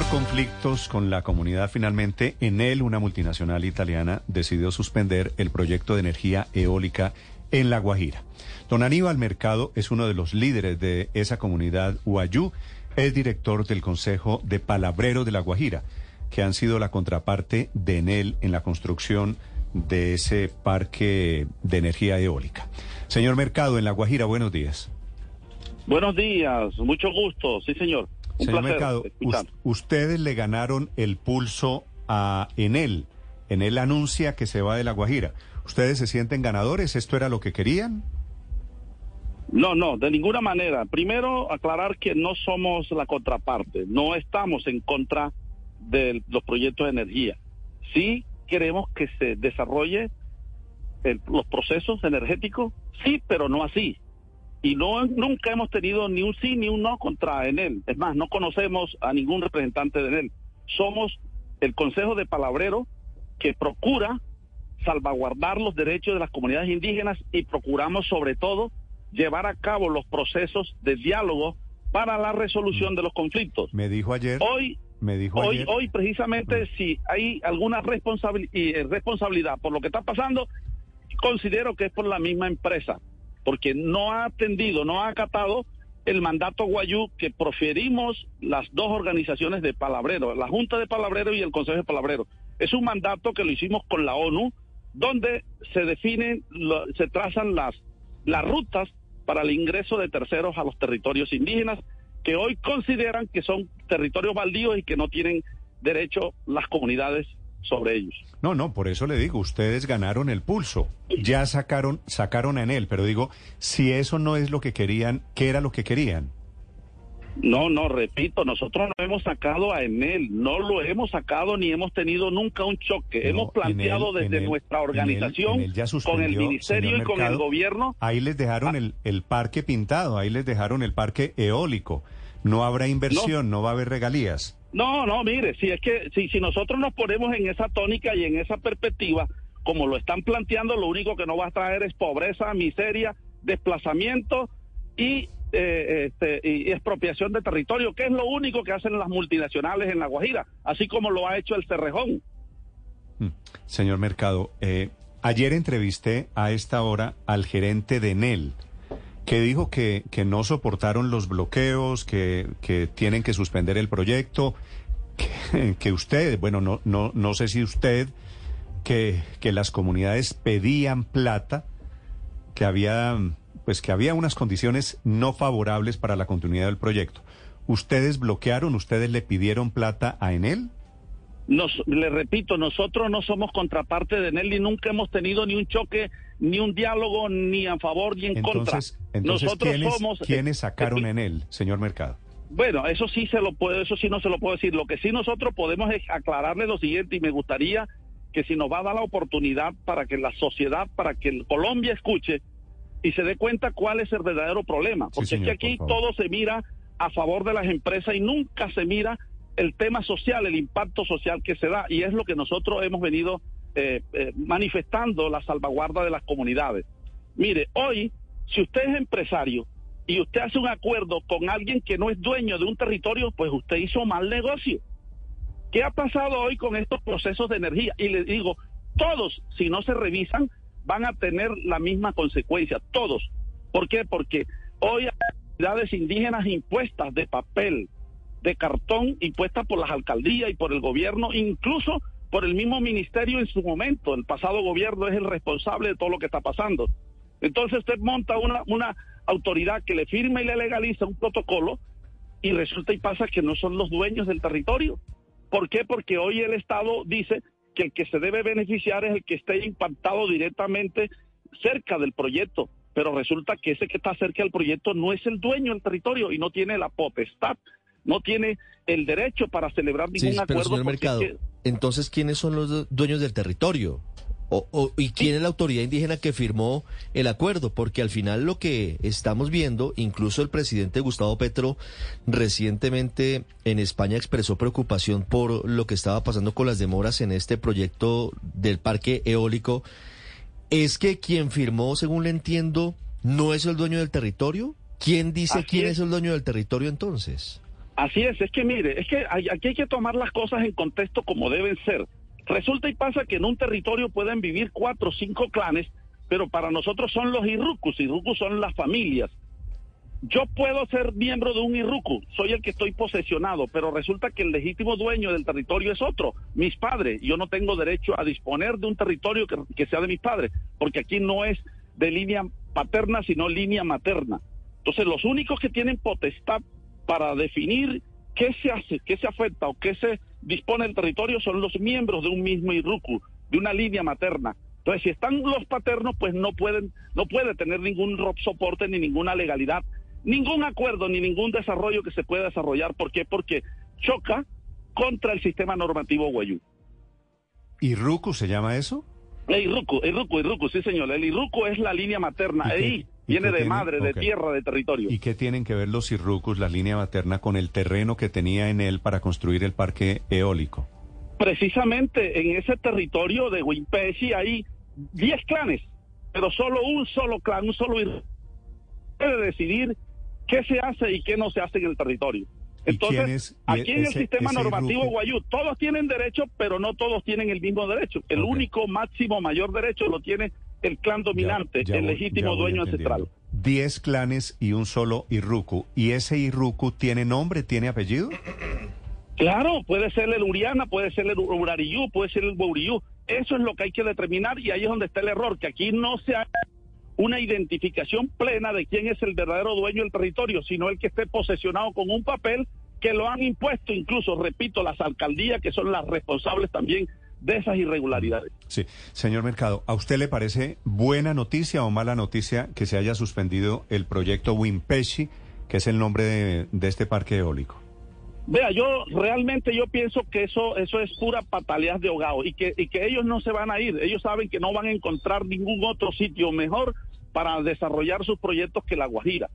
Por conflictos con la comunidad, finalmente, Enel, una multinacional italiana, decidió suspender el proyecto de energía eólica en La Guajira. Don Aníbal Mercado es uno de los líderes de esa comunidad Uayú, es director del Consejo de Palabrero de La Guajira, que han sido la contraparte de Enel en la construcción de ese parque de energía eólica. Señor Mercado, en La Guajira, buenos días. Buenos días, mucho gusto, sí señor. Señor placer Mercado, ustedes le ganaron el pulso a Enel. Enel anuncia que se va de La Guajira. ¿Ustedes se sienten ganadores? ¿Esto era lo que querían? No, no, de ninguna manera. Primero, aclarar que no somos la contraparte, no estamos en contra de los proyectos de energía. Sí queremos que se desarrolle el- los procesos energéticos, sí, pero no así. Y no nunca hemos tenido ni un sí ni un no contra Enel. Es más, no conocemos a ningún representante de Enel. Somos el Consejo de Palabrero que procura salvaguardar los derechos de las comunidades indígenas y procuramos sobre todo llevar a cabo los procesos de diálogo para la resolución de los conflictos. Me dijo ayer. Hoy me dijo Hoy, ayer. hoy precisamente, si hay alguna eh, responsabilidad por lo que está pasando, considero que es por la misma empresa, porque no ha atendido, no ha acatado el mandato Guayú que proferimos las dos organizaciones de Palabrero, la Junta de Palabrero y el Consejo de Palabrero. Es un mandato que lo hicimos con la ONU, donde se definen, se trazan las, las rutas para el ingreso de terceros a los territorios indígenas que hoy consideran que son territorios baldíos y que no tienen derecho las comunidades sobre ellos. No, no, por eso le digo, ustedes ganaron el pulso. Ya sacaron, sacaron a Enel, pero digo, si eso no es lo que querían, ¿qué era lo que querían? No, no, repito, nosotros no hemos sacado a Enel, no lo hemos sacado ni hemos tenido nunca un choque. No, hemos planteado Enel- desde Enel- nuestra organización, Enel ya con el ministerio y con el gobierno. Ahí les dejaron el, el parque pintado, ahí les dejaron el parque eólico. No habrá inversión, no, va a haber regalías. No, no, mire, si es que si, si nosotros nos ponemos en esa tónica y en esa perspectiva, como lo están planteando, lo único que nos va a traer es pobreza, miseria, desplazamiento y, eh, este, y expropiación de territorio, que es lo único que hacen las multinacionales en La Guajira, así como lo ha hecho el Cerrejón. Mm. Señor Mercado, eh, ayer entrevisté a esta hora al gerente de Enel, que dijo que, que no soportaron los bloqueos, que, que tienen que suspender el proyecto, que, usted, bueno, no, no, no sé si usted, que, que las comunidades pedían plata, que había, pues que había unas condiciones no favorables para la continuidad del proyecto. ¿Ustedes bloquearon, ustedes le pidieron plata a Enel? Nos, le repito, nosotros no somos contraparte de Enel y nunca hemos tenido ni un choque, ni un diálogo, ni a favor ni en Entonces, contra. entonces nosotros ¿quiénes, somos ¿quiénes sacaron eh, en él, señor Mercado? Bueno, eso sí se lo puedo, eso sí no se lo puedo decir. Lo que sí nosotros podemos es aclararle lo siguiente y me gustaría que si nos va a dar la oportunidad para que la sociedad, para que Colombia escuche y se dé cuenta cuál es el verdadero problema, Sí, porque señor, es que aquí por todo se mira a favor de las empresas y nunca se mira el tema social, el impacto social que se da y es lo que nosotros hemos venido eh, eh, manifestando la salvaguarda de las comunidades. Mire, hoy si usted es empresario y usted hace un acuerdo con alguien que no es dueño de un territorio, pues usted hizo mal negocio. ¿Qué ha pasado hoy con estos procesos de energía? Y le digo, todos, si no se revisan, van a tener la misma consecuencia, todos. ¿Por qué? Porque hoy hay comunidades indígenas impuestas de papel, de cartón, impuestas por las alcaldías y por el gobierno, incluso por el mismo ministerio en su momento. El pasado gobierno es el responsable de todo lo que está pasando. Entonces usted monta una, una autoridad que le firma y le legaliza un protocolo y resulta y pasa que no son los dueños del territorio. ¿Por qué? Porque hoy el Estado dice que el que se debe beneficiar es el que esté impactado directamente cerca del proyecto, pero resulta que ese que está cerca del proyecto no es el dueño del territorio y no tiene la potestad, no tiene el derecho para celebrar ningún Sí, pero acuerdo. señor Mercado, es que- entonces, ¿quiénes son los du- dueños del territorio? O, o- ¿Y quién es la autoridad indígena que firmó el acuerdo? Porque al final lo que estamos viendo, incluso el presidente Gustavo Petro recientemente en España expresó preocupación por lo que estaba pasando con las demoras en este proyecto del parque eólico, es que quien firmó, según le entiendo, no es el dueño del territorio. ¿Quién dice Así quién es. es el dueño del territorio entonces? Así es, es que mire, es que aquí hay que tomar las cosas en contexto como deben ser. Resulta y pasa que en un territorio pueden vivir cuatro o cinco clanes, pero para nosotros son los irrucus, irrucus son las familias. Yo puedo ser miembro de un irrucu, soy el que estoy posesionado, pero resulta que el legítimo dueño del territorio es otro, mis padres. Yo no tengo derecho a disponer de un territorio que, que sea de mis padres, porque aquí no es de línea paterna, sino línea materna. Entonces, los únicos que tienen potestad para definir qué se hace, qué se afecta o qué se dispone el territorio son los miembros de un mismo IRUCU, de una línea materna. Entonces, si están los paternos, pues no pueden, no puede tener ningún soporte ni ninguna legalidad, ningún acuerdo ni ningún desarrollo que se pueda desarrollar. ¿Por qué? Porque choca contra el sistema normativo guayú. ¿IRUCU se llama eso? El IRUCU, IRUCU, IRUCU, sí señor. El IRUCU es la línea materna. Viene de madre, de tierra, de territorio. ¿Y qué tienen que ver los IRUCUs, la línea materna, con el terreno que tenía en él para construir el parque eólico? Precisamente en ese territorio de Wimpesi hay 10 clanes, pero solo un solo clan, un solo puede decidir qué se hace y qué no se hace en el territorio. Entonces, aquí en el sistema normativo guayú, todos tienen derecho, pero no todos tienen el mismo derecho. El único máximo mayor derecho lo tiene el clan dominante, el legítimo dueño ancestral. Diez clanes y un solo Irruku. ¿Y ese Irruku tiene nombre, tiene apellido? Claro, puede ser el Uriana, puede ser el Urariyú, puede ser el Bouriyú. Eso es lo que hay que determinar y ahí es donde está el error, que aquí no se ha una identificación plena de quién es el verdadero dueño del territorio, sino el que esté posesionado con un papel que lo han impuesto incluso, repito, las alcaldías que son las responsables también de esas irregularidades. Sí, señor Mercado, ¿a usted le parece buena noticia o mala noticia que se haya suspendido el proyecto Wimpeshi, que es el nombre de, este parque eólico? Vea, yo realmente yo pienso que eso eso es pura patalidad de ahogado y que, y que ellos no se van a ir. Ellos saben que no van a encontrar ningún otro sitio mejor para desarrollar sus proyectos que La Guajira.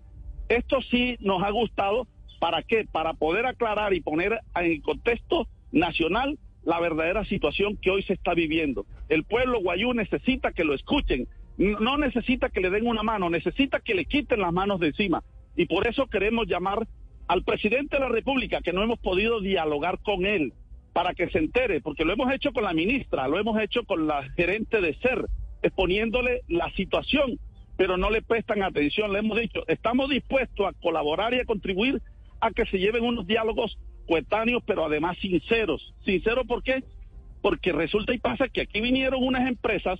Esto sí nos ha gustado. ¿Para qué? Para poder aclarar y poner en contexto nacional la verdadera situación que hoy se está viviendo. El pueblo guayú necesita que lo escuchen, no necesita que le den una mano, necesita que le quiten las manos de encima. Y por eso queremos llamar al presidente de la República, que no hemos podido dialogar con él, para que se entere, porque lo hemos hecho con la ministra, lo hemos hecho con la gerente de SER, exponiéndole la situación, pero no le prestan atención. Le hemos dicho, estamos dispuestos a colaborar y a contribuir a que se lleven unos diálogos coetáneos, pero además sinceros. ¿Sinceros por qué? Porque resulta y pasa que aquí vinieron unas empresas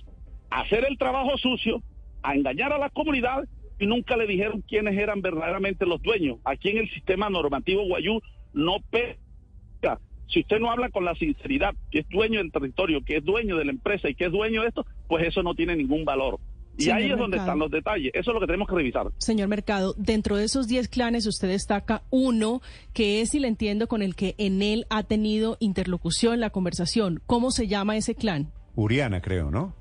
a hacer el trabajo sucio, a engañar a la comunidad y nunca le dijeron quiénes eran verdaderamente los dueños. Aquí en el sistema normativo guayú no pega. Si usted no habla con la sinceridad, que es dueño del territorio, que es dueño de la empresa y que es dueño de esto, pues eso no tiene ningún valor. Y ahí es donde están los detalles. Eso es lo que tenemos que revisar. Señor Mercado, dentro de esos 10 clanes usted destaca uno que es, y le entiendo, con el que en él ha tenido interlocución, la conversación. ¿Cómo se llama ese clan? Uriana, creo, ¿no?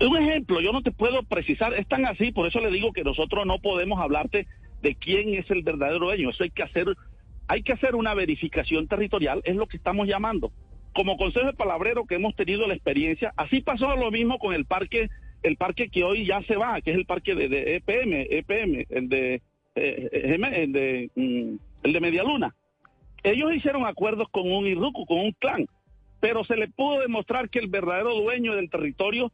Un ejemplo, yo no te puedo precisar, es tan así, por eso le digo que nosotros no podemos hablarte de quién es el verdadero dueño. Eso hay que hacer, hay que hacer una verificación territorial, es lo que estamos llamando como consejo de palabrero que hemos tenido la experiencia, así pasó lo mismo con el parque, el parque que hoy ya se va, que es el parque de, EPM, EPM, el de, eh, el de, mm, el de Medialuna. Ellos hicieron acuerdos con un IRUCU, con un clan, pero se le pudo demostrar que el verdadero dueño del territorio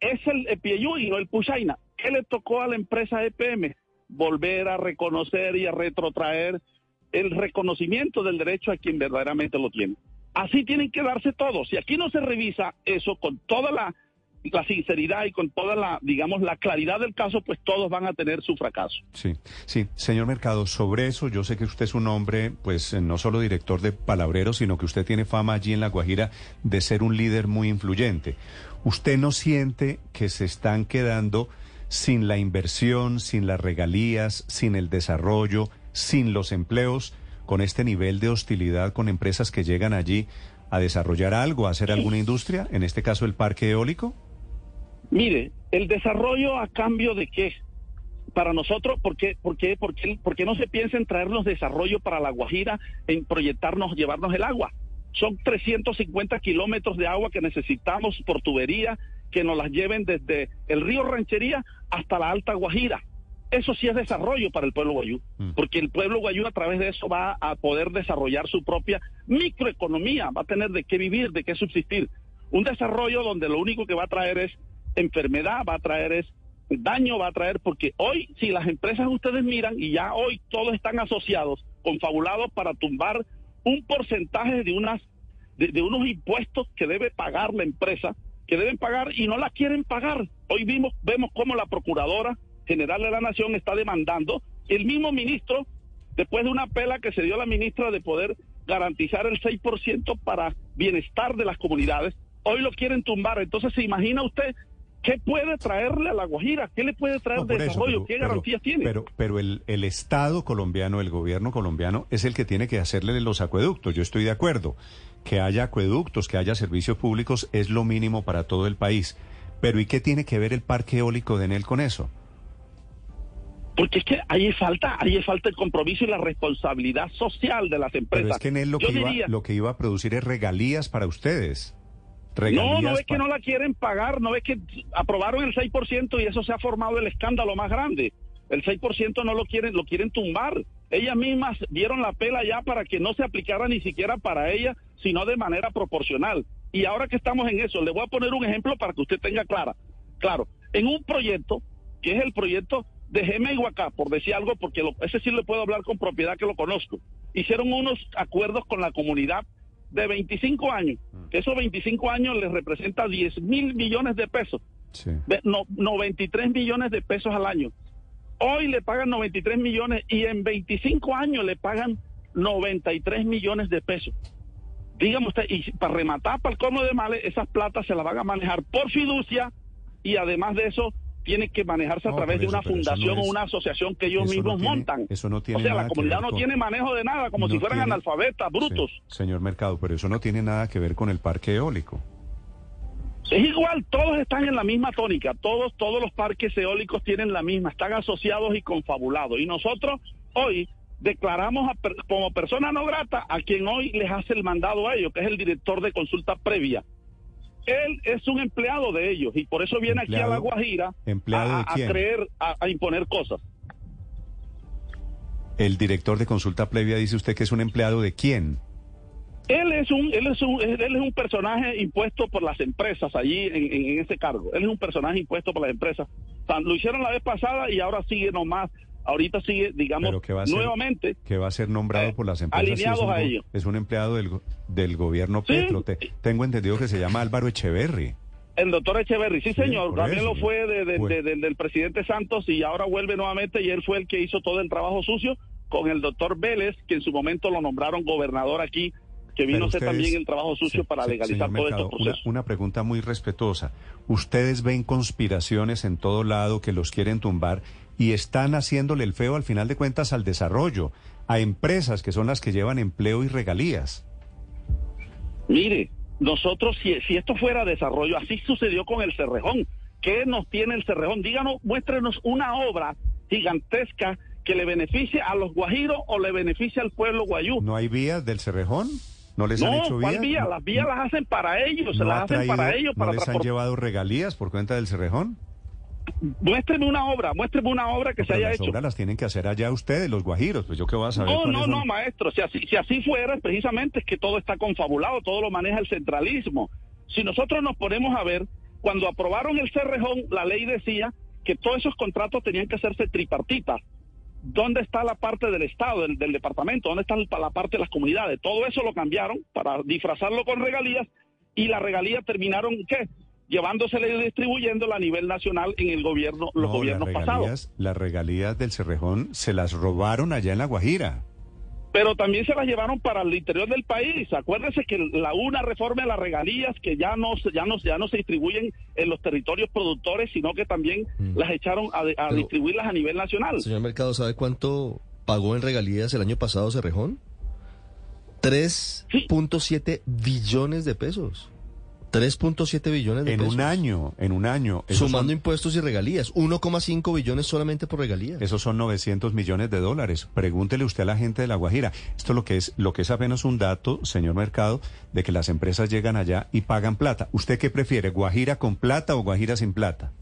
es el Epieyú y no el Puchaina. ¿Qué le tocó a la empresa EPM? Volver a reconocer y a retrotraer el reconocimiento del derecho a quien verdaderamente lo tiene. Así tienen que darse todos. Si aquí no se revisa eso con toda la, sinceridad y con toda la, digamos, la claridad del caso, pues todos van a tener su fracaso. Sí, sí. Señor Mercado, sobre eso yo sé que usted es un hombre, pues no solo director de Palabreros, sino que usted tiene fama allí en La Guajira de ser un líder muy influyente. ¿Usted no siente que se están quedando sin la inversión, sin las regalías, sin el desarrollo, sin los empleos? con este nivel de hostilidad con empresas que llegan allí a desarrollar algo, a hacer alguna industria, en este caso el parque eólico? Mire, el desarrollo a cambio de qué? Para nosotros, ¿por qué, por qué, por qué, por qué no se piensa en traernos desarrollo para la Guajira, en proyectarnos, llevarnos el agua? Son 350 kilómetros de agua que necesitamos por tubería, que nos las lleven desde el río Ranchería hasta la Alta Guajira eso sí es desarrollo para el pueblo guayú, Mm. porque el pueblo guayú a través de eso va a poder desarrollar su propia microeconomía, va a tener de qué vivir, de qué subsistir. Un desarrollo donde lo único que va a traer es enfermedad, va a traer es daño, va a traer, porque hoy, si las empresas ustedes miran, y ya hoy todos están asociados, confabulados para tumbar un porcentaje de unas de, unos impuestos que debe pagar la empresa, que deben pagar y no la quieren pagar. Hoy vimos, vemos cómo la Procuradora General de la Nación está demandando el mismo ministro, después de una pela que se dio a la ministra de poder garantizar el 6% para bienestar de las comunidades, hoy lo quieren tumbar. Entonces, ¿se imagina usted qué puede traerle a La Guajira? ¿Qué le puede traer No, de eso, desarrollo? pero- ¿Qué pero- garantías tiene? Pero, pero el, el Estado colombiano, el gobierno colombiano, es el que tiene que hacerle los acueductos. Yo estoy de acuerdo. Que haya acueductos, que haya servicios públicos, es lo mínimo para todo el país. Pero ¿y qué tiene que ver el parque eólico de Enel con eso? Porque es que ahí falta, ahí falta el compromiso y la responsabilidad social de las empresas. Pero es que Enel lo Yo que, iba, diría- lo que iba a producir es regalías para ustedes. No, no es que no la quieren pagar, no es que aprobaron el 6% y eso se ha formado el escándalo más grande. El 6% no lo quieren, lo quieren tumbar. Ellas mismas dieron la pela ya para que no se aplicara ni siquiera para ella, sino de manera proporcional. Y ahora que estamos en eso, le voy a poner un ejemplo para que usted tenga clara. Claro, en un proyecto, que es el proyecto de Gema y Huacá, por decir algo, porque lo- ese sí le puedo hablar con propiedad que lo conozco. Hicieron unos acuerdos con la comunidad de 25 años. que Esos 25 años les representa 10 mil millones de pesos. Sí. de no, 93 millones de pesos al año. Hoy le pagan 93 millones y en 25 años le pagan 93 millones de pesos. Dígame usted, y para rematar, para el colmo de males, esas platas se las van a manejar por fiducia y además de eso tiene que manejarse a través de una fundación no o una asociación que ellos no mismos tiene- montan. eso no tiene o sea, nada la que comunidad ver no con- tiene manejo de nada, como si fueran tiene- analfabetas, brutos. Sí, señor Mercado, pero eso no tiene nada que ver con el parque eólico. Es igual, todos están en la misma tónica, todos, todos los parques eólicos tienen la misma, están asociados y confabulados. Y nosotros hoy declaramos a como persona no grata a quien hoy les hace el mandado a ellos, que es el director de consulta previa. Él es un empleado de ellos y por eso viene aquí a La Guajira ¿empleado a, de a quién? creer, a, a imponer cosas. El director de consulta previa dice usted que es un empleado de quién? Él es un, él es un, él es un personaje impuesto por las empresas allí en, en- en ese cargo. Él es un personaje impuesto por las empresas. Lo hicieron la vez pasada y ahora sigue nomás. Ahorita sigue, digamos, Pero que va a ser- nuevamente. que va a ser nombrado Eh, por las empresas. alineados es un a go- ello. Es un empleado del, del gobierno Sí. Petro. Te- tengo entendido que se llama Álvaro Echeverry. El doctor Echeverry, sí, Sí, señor, también eso. lo fue de- de- Fue. de- del- presidente Santos y ahora vuelve nuevamente y él fue el que hizo todo el trabajo sucio con el doctor Vélez, que en su momento lo nombraron gobernador aquí, que vino a hacer también el trabajo sucio Sí, para legalizar todo estos una, procesos. una pregunta muy respetuosa. ¿Ustedes ven conspiraciones en todo lado que los quieren tumbar y están haciéndole el feo al final de cuentas al desarrollo, a empresas que son las que llevan empleo y regalías? Mire, nosotros, si, si esto fuera desarrollo, así sucedió con el Cerrejón. ¿Qué nos tiene el Cerrejón? Díganos, muéstrenos una obra gigantesca que le beneficie a los guajiros o le beneficie al pueblo guayú. ¿No hay vías del Cerrejón? ¿No les han No, hecho ¿cuál vías? vía? ¿No- Las vías las hacen para ellos, se no las ha hacen para ellos, ¿No para les han llevado regalías por cuenta del Cerrejón? Muéstreme una obra, muéstreme una obra que se haya las hecho. obras las tienen que hacer allá ustedes, los guajiros. Pues yo qué voy a saber. No, no, no, maestro. Si así, si así fuera, precisamente es que todo está confabulado, todo lo maneja el centralismo. Si nosotros nos ponemos a ver, cuando aprobaron el Cerrejón, la ley decía que todos esos contratos tenían que hacerse tripartitas. ¿Dónde está la parte del Estado, del, del departamento? ¿Dónde está la parte de las comunidades? Todo eso lo cambiaron para disfrazarlo con regalías y las regalías terminaron, ¿qué? Llevándosela y distribuyéndola a nivel nacional en el gobierno, los No, gobiernos las pasados. las regalías del Cerrejón se las robaron allá en La Guajira. pero también se las llevaron para el interior del país. Acuérdese que la una reforma de las regalías que ya no se- ya no ya no se distribuyen en los territorios productores, sino que también Mm. las echaron a, de- a Pero- distribuirlas a nivel nacional. Señor Mercado, ¿sabe cuánto pagó en regalías el año pasado Cerrejón? 3.7 billones de pesos. 3.7 billones de En pesos. un año, en un año. Sumando son, impuestos y regalías. 1,5 billones solamente por regalías. esos son 900 millones de dólares. Pregúntele usted a la gente de La Guajira. Esto lo que es, lo que es apenas un dato, señor Mercado, de que las empresas llegan allá y pagan plata. ¿Usted qué prefiere, Guajira con plata o Guajira sin plata?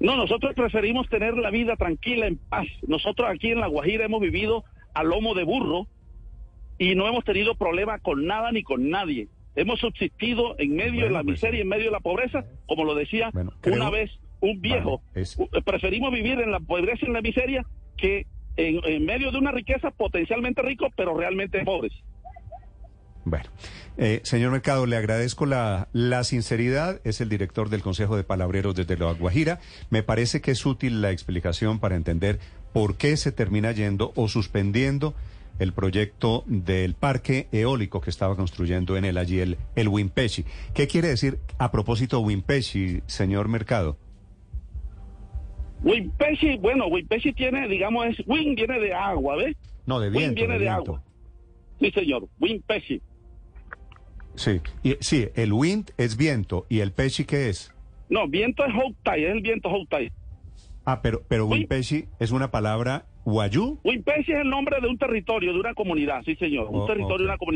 No, nosotros preferimos tener la vida tranquila, en paz. Nosotros aquí en La Guajira hemos vivido a lomo de burro y no hemos tenido problema con nada ni con nadie. Hemos subsistido en medio de la pues, miseria, en medio de la pobreza, como lo decía Bueno, creo- una vez un viejo. Vale, es- U- Preferimos vivir en la pobreza y en la miseria que en, en medio de una riqueza potencialmente rico, pero realmente pobres. Bueno, eh, señor Mercado, le agradezco la, la sinceridad. Es el director del Consejo de Palabreros desde La Guajira. Me parece que es útil la explicación para entender por qué se termina yendo o suspendiendo el proyecto del parque eólico que estaba construyendo en el allí el, el Wimpeshi. ¿Qué quiere decir a propósito Wimpeshi, señor Mercado? Wimpeshi, bueno, Wimpeshi tiene, digamos, es, viene de agua, ¿ves? No, de Win viento. viene de, agua. Sí, señor, Wimpeshi. Sí, y, sí, el wind es viento y el peshi ¿qué es? No, viento es Houtai, es el viento Houtai. Ah, pero, pero Wimpeshi es una palabra guayú. Wimpeshi es el nombre de un territorio, de una comunidad, sí, señor. Un Oh, territorio de una comunidad.